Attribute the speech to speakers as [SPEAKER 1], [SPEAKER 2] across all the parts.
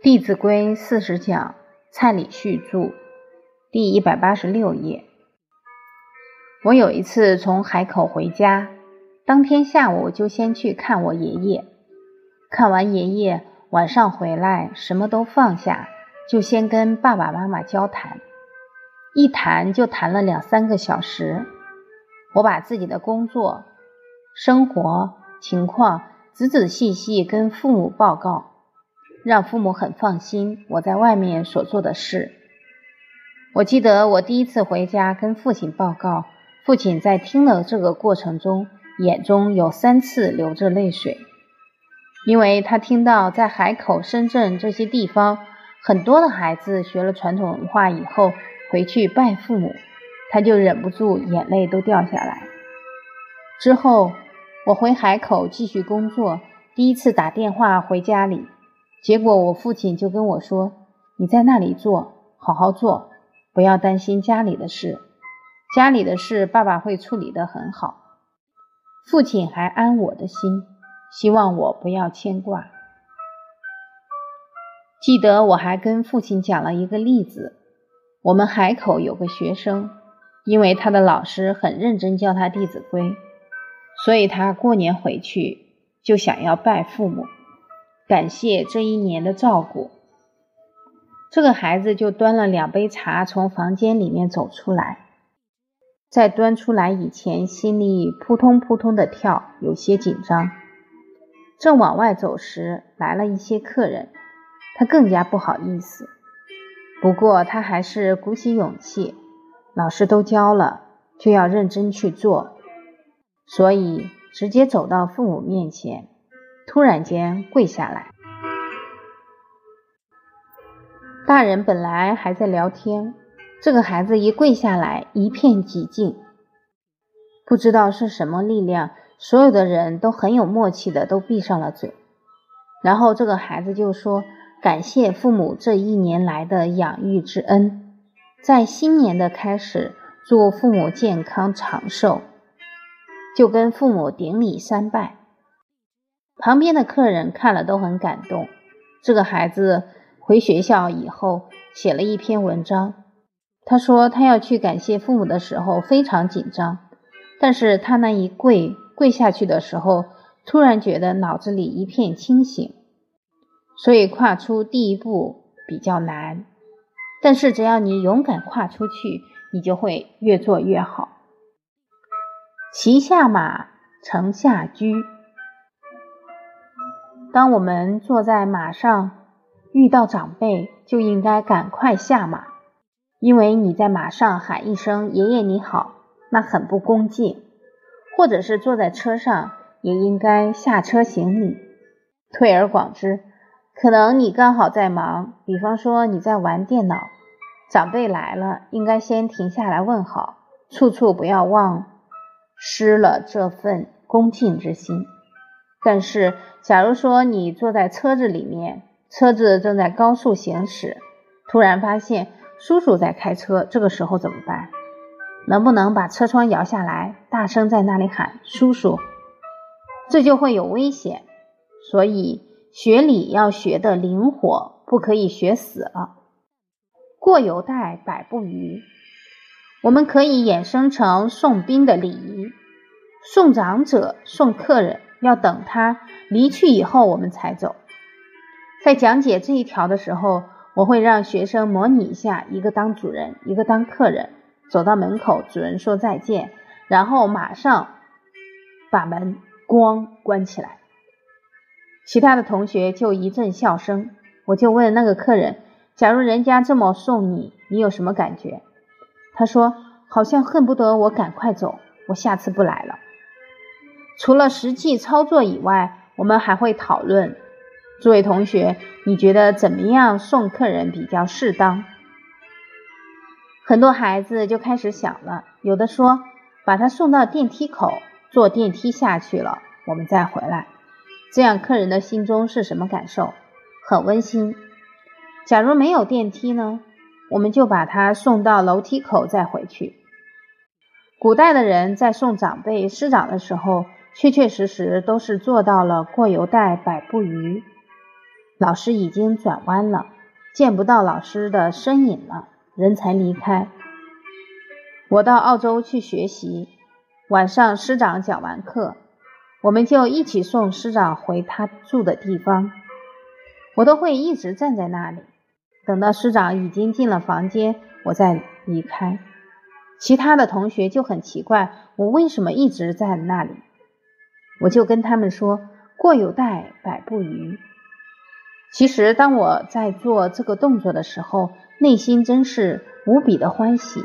[SPEAKER 1] 《弟子规》四十讲，蔡礼旭著，第一百八十六页。我有一次从海口回家，当天下午就先去看我爷爷。看完爷爷，晚上回来什么都放下，就先跟爸爸妈妈交谈。一谈就谈了两三个小时。我把自己的工作、生活情况仔仔细细跟父母报告。让父母很放心我在外面所做的事。我记得我第一次回家跟父亲报告，父亲在听了这个过程中，眼中有三次流着泪水，因为他听到在海口、深圳这些地方，很多的孩子学了传统文化以后回去拜父母，他就忍不住眼泪都掉下来。之后我回海口继续工作，第一次打电话回家里。结果我父亲就跟我说：“你在那里做，好好做，不要担心家里的事，家里的事爸爸会处理得很好。”父亲还安我的心，希望我不要牵挂。记得我还跟父亲讲了一个例子：我们海口有个学生，因为他的老师很认真教他《弟子规》，所以他过年回去就想要拜父母。感谢这一年的照顾，这个孩子就端了两杯茶从房间里面走出来，在端出来以前，心里扑通扑通的跳，有些紧张。正往外走时，来了一些客人，他更加不好意思。不过他还是鼓起勇气，老师都教了，就要认真去做，所以直接走到父母面前。突然间跪下来，大人本来还在聊天，这个孩子一跪下来，一片寂静。不知道是什么力量，所有的人都很有默契的都闭上了嘴。然后这个孩子就说：“感谢父母这一年来的养育之恩，在新年的开始，祝父母健康长寿。”就跟父母顶礼三拜。旁边的客人看了都很感动。这个孩子回学校以后写了一篇文章，他说他要去感谢父母的时候非常紧张，但是他那一跪跪下去的时候，突然觉得脑子里一片清醒。所以跨出第一步比较难，但是只要你勇敢跨出去，你就会越做越好。骑下马，乘下车。当我们坐在马上，遇到长辈就应该赶快下马，因为你在马上喊一声“爷爷你好”，那很不恭敬；或者是坐在车上，也应该下车行礼。退而广之，可能你刚好在忙，比方说你在玩电脑，长辈来了，应该先停下来问好，处处不要忘失了这份恭敬之心。但是，假如说你坐在车子里面，车子正在高速行驶，突然发现叔叔在开车，这个时候怎么办？能不能把车窗摇下来，大声在那里喊“叔叔”？这就会有危险。所以学礼要学的灵活，不可以学死了。过犹待百步余，我们可以衍生成送宾的礼仪，送长者、送客人。要等他离去以后，我们才走。在讲解这一条的时候，我会让学生模拟一下：一个当主人，一个当客人，走到门口，主人说再见，然后马上把门咣关起来。其他的同学就一阵笑声。我就问那个客人：假如人家这么送你，你有什么感觉？他说：好像恨不得我赶快走，我下次不来了。除了实际操作以外，我们还会讨论。诸位同学，你觉得怎么样送客人比较适当？很多孩子就开始想了，有的说把他送到电梯口，坐电梯下去了，我们再回来，这样客人的心中是什么感受？很温馨。假如没有电梯呢？我们就把他送到楼梯口再回去。古代的人在送长辈师长的时候。确确实实都是做到了过犹待百步余。老师已经转弯了，见不到老师的身影了，人才离开。我到澳洲去学习，晚上师长讲完课，我们就一起送师长回他住的地方。我都会一直站在那里，等到师长已经进了房间，我再离开。其他的同学就很奇怪，我为什么一直在那里？我就跟他们说：“过有待，百步余。”其实，当我在做这个动作的时候，内心真是无比的欢喜。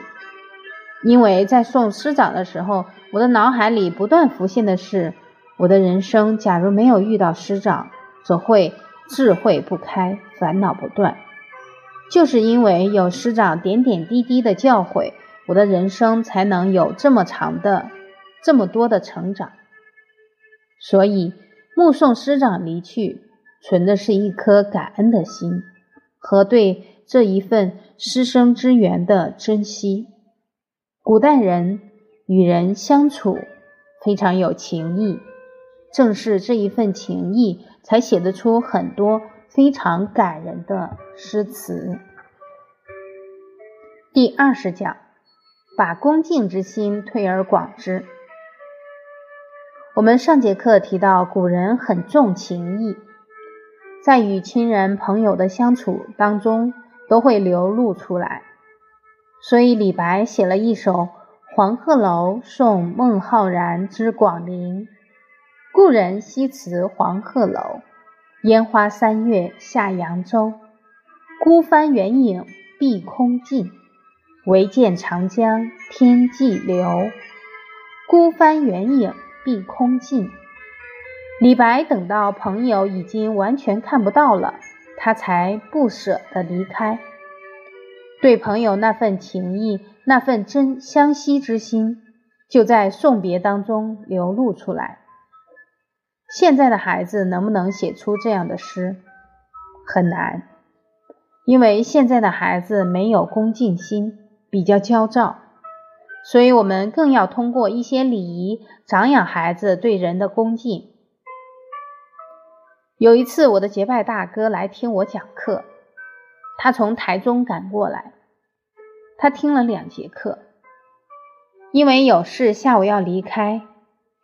[SPEAKER 1] 因为在送师长的时候，我的脑海里不断浮现的是，我的人生假如没有遇到师长，则会智慧不开，烦恼不断。就是因为有师长点点滴滴的教诲，我的人生才能有这么长的、这么多的成长。所以，目送师长离去，存的是一颗感恩的心和对这一份师生之缘的珍惜。古代人与人相处非常有情义，正是这一份情谊，才写得出很多非常感人的诗词。第二十讲，把恭敬之心推而广之。我们上节课提到，古人很重情义，在与亲人朋友的相处当中，都会流露出来。所以李白写了一首《黄鹤楼送孟浩然之广陵》：“故人西辞黄鹤楼，烟花三月下扬州。孤帆远影碧空尽，唯见长江天际流。”孤帆远影碧空尽。李白等到朋友已经完全看不到了，他才不舍得离开。对朋友那份情谊，那份真相惜之心，就在送别当中流露出来。现在的孩子能不能写出这样的诗？很难，因为现在的孩子没有恭敬心，比较焦躁，所以我们更要通过一些礼仪，长养孩子对人的恭敬。有一次，我的结拜大哥来听我讲课。他从台中赶过来，他听了两节课，因为有事下午要离开，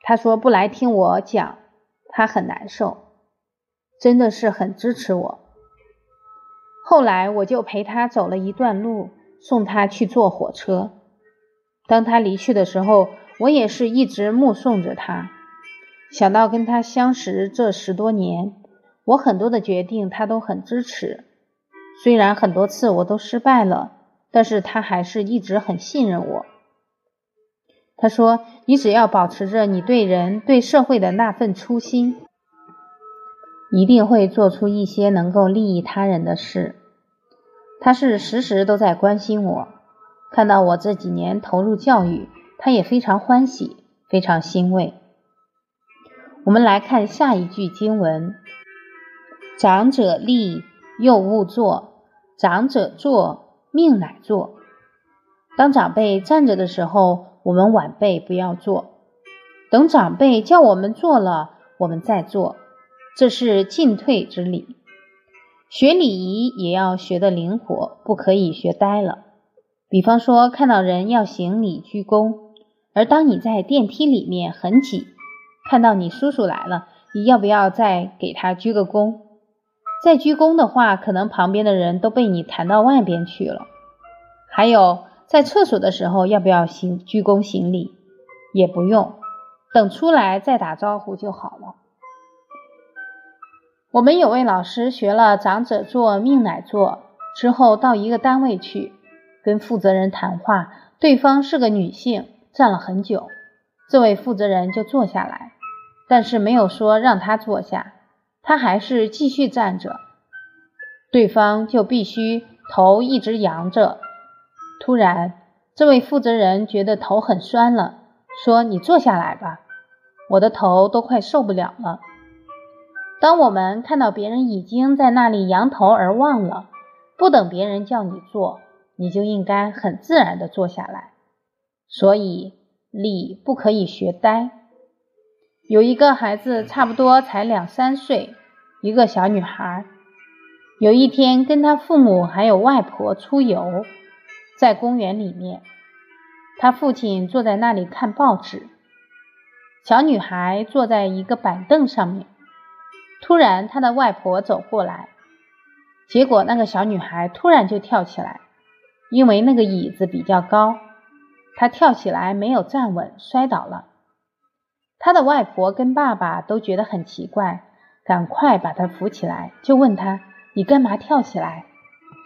[SPEAKER 1] 他说不来听我讲，他很难受，真的是很支持我。后来我就陪他走了一段路，送他去坐火车。当他离去的时候，我也是一直目送着他。想到跟他相识这十多年，我很多的决定他都很支持。虽然很多次我都失败了，但是他还是一直很信任我。他说：“你只要保持着你对人、对社会的那份初心，一定会做出一些能够利益他人的事。”他是时时都在关心我，看到我这几年投入教育，他也非常欢喜，非常欣慰。我们来看下一句经文：“长者立，幼勿坐。”长者坐，命乃坐。当长辈站着的时候，我们晚辈不要坐。等长辈叫我们坐了，我们再坐。这是进退之礼。学礼仪也要学得灵活，不可以学呆了。比方说，看到人要行礼鞠躬，而当你在电梯里面很挤，看到你叔叔来了，你要不要再给他鞠个躬？再鞠躬的话，可能旁边的人都被你弹到外边去了。还有，在厕所的时候要不要行鞠躬行礼？也不用，等出来再打招呼就好了。我们有位老师学了“长者坐，命乃坐”之后，到一个单位去跟负责人谈话，对方是个女性，站了很久，这位负责人就坐下来，但是没有说让她坐下。他还是继续站着，对方就必须头一直扬着。突然，这位负责人觉得头很酸了，说：“你坐下来吧，我的头都快受不了了。”当我们看到别人已经在那里扬头而望了，不等别人叫你坐，你就应该很自然的坐下来。所以，礼不可以学呆。有一个孩子，差不多才两三岁，一个小女孩，有一天，跟她父母还有外婆出游，在公园里面，她父亲坐在那里看报纸，小女孩坐在一个板凳上面。突然，她的外婆走过来，结果那个小女孩突然就跳起来，因为那个椅子比较高，她跳起来没有站稳，摔倒了。他的外婆跟爸爸都觉得很奇怪，赶快把她扶起来，就问她：“你干嘛跳起来？”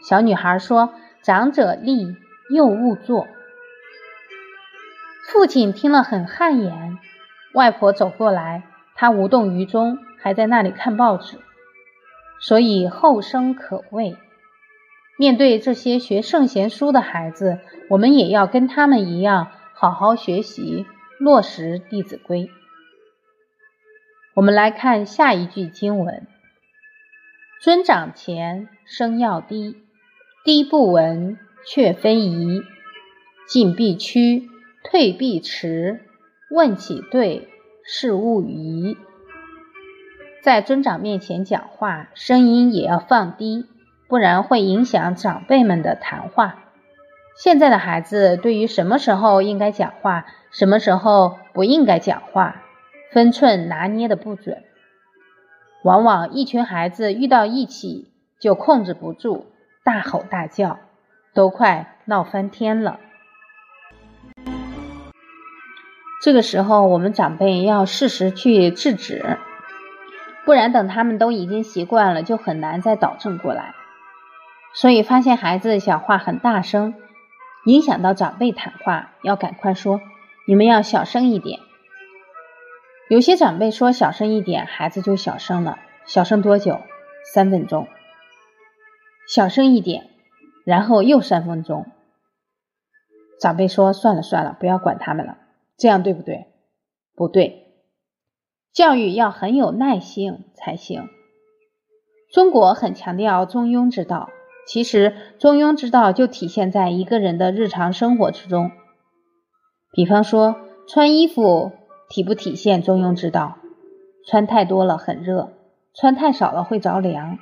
[SPEAKER 1] 小女孩说：“长者立，幼勿坐。”父亲听了很汗颜。外婆走过来，他无动于衷。还在那里看报纸，所以后生可畏。面对这些学圣贤书的孩子，我们也要跟他们一样，好好学习，落实《弟子规》。我们来看下一句经文：“尊长前，声要低；低不闻，却非宜。进必趋，退必迟。问起对，是勿疑。”在尊长面前讲话，声音也要放低，不然会影响长辈们的谈话。现在的孩子对于什么时候应该讲话，什么时候不应该讲话，分寸拿捏的不准，往往一群孩子遇到一起就控制不住，大吼大叫，都快闹翻天了。这个时候，我们长辈要适时去制止。不然，等他们都已经习惯了，就很难再导正过来。所以，发现孩子讲话很大声，影响到长辈谈话，要赶快说：“你们要小声一点。”有些长辈说小声一点，孩子就小声了。小声多久？三分钟。小声一点，然后又三分钟。长辈说：“算了算了，不要管他们了。”这样对不对？不对。教育要很有耐性才行。中国很强调中庸之道，其实中庸之道就体现在一个人的日常生活之中。比方说，穿衣服体不体现中庸之道？穿太多了很热，穿太少了会着凉。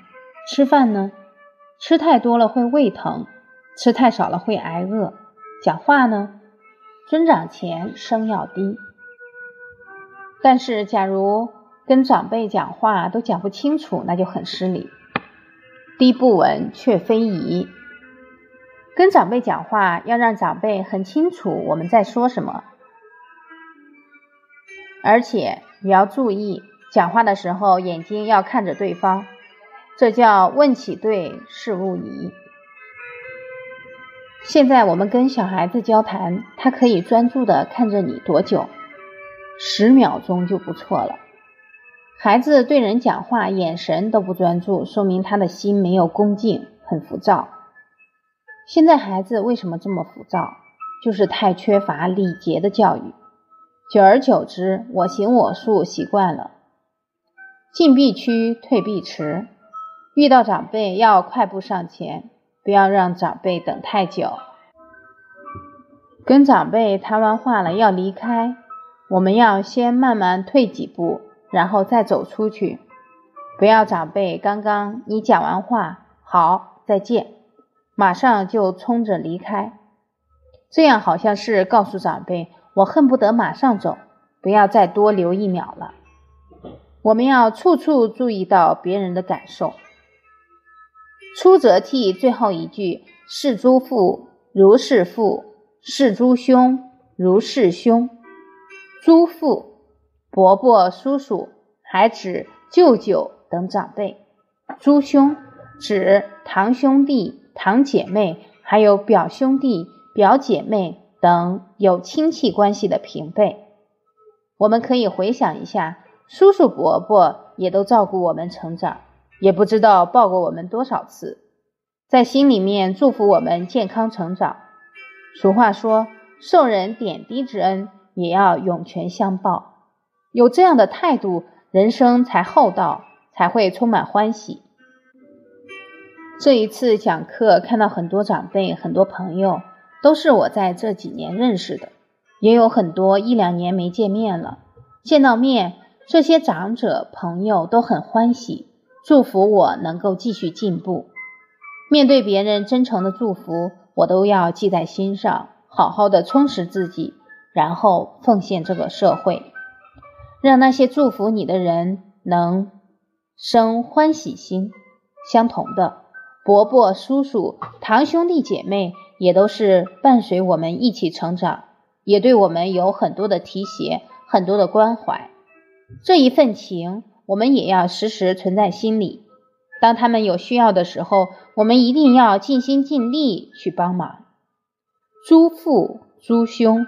[SPEAKER 1] 吃饭呢，吃太多了会胃疼，吃太少了会挨饿。讲话呢，尊长前声要低。但是，假如跟长辈讲话都讲不清楚，那就很失礼。低不闻，却非宜。跟长辈讲话，要让长辈很清楚我们在说什么，而且你要注意，讲话的时候眼睛要看着对方，这叫问起对，事勿疑。现在我们跟小孩子交谈，他可以专注的看着你多久？十秒钟就不错了。孩子对人讲话，眼神都不专注，说明他的心没有恭敬，很浮躁。现在孩子为什么这么浮躁？就是太缺乏礼节的教育，久而久之，我行我素习惯了。进必趋，退必迟。遇到长辈要快步上前，不要让长辈等太久。跟长辈谈完话了，要离开。我们要先慢慢退几步，然后再走出去，不要长辈刚刚你讲完话，好再见，马上就冲着离开，这样好像是告诉长辈，我恨不得马上走，不要再多留一秒了。我们要处处注意到别人的感受。出则悌，最后一句，事诸父如是父，事诸兄如是兄。诸父、伯伯、叔叔，还指舅舅等长辈；诸兄指堂兄弟、堂姐妹，还有表兄弟、表姐妹等有亲戚关系的平辈。我们可以回想一下，叔叔伯伯也都照顾我们成长，也不知道抱过我们多少次，在心里面祝福我们健康成长。俗话说：“受人点滴之恩。”也要涌泉相报，有这样的态度，人生才厚道，才会充满欢喜。这一次讲课，看到很多长辈、很多朋友，都是我在这几年认识的，也有很多一两年没见面了。见到面，这些长者朋友都很欢喜，祝福我能够继续进步。面对别人真诚的祝福，我都要记在心上，好好的充实自己，然后奉献这个社会，让那些祝福你的人能生欢喜心。相同的，伯伯、叔叔、堂兄弟姐妹也都是伴随我们一起成长，也对我们有很多的提携，很多的关怀。这一份情，我们也要时时存在心里。当他们有需要的时候，我们一定要尽心尽力去帮忙。诸父、诸兄，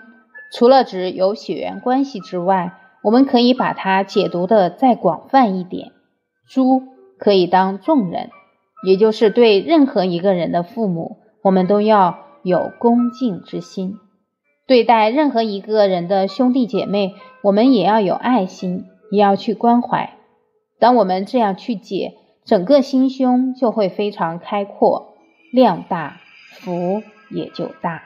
[SPEAKER 1] 除了指有血缘关系之外，我们可以把它解读的再广泛一点。诸可以当众人，也就是对任何一个人的父母，我们都要有恭敬之心；对待任何一个人的兄弟姐妹，我们也要有爱心。也要去关怀。当我们这样去解，整个心胸就会非常开阔、量大，福也就大。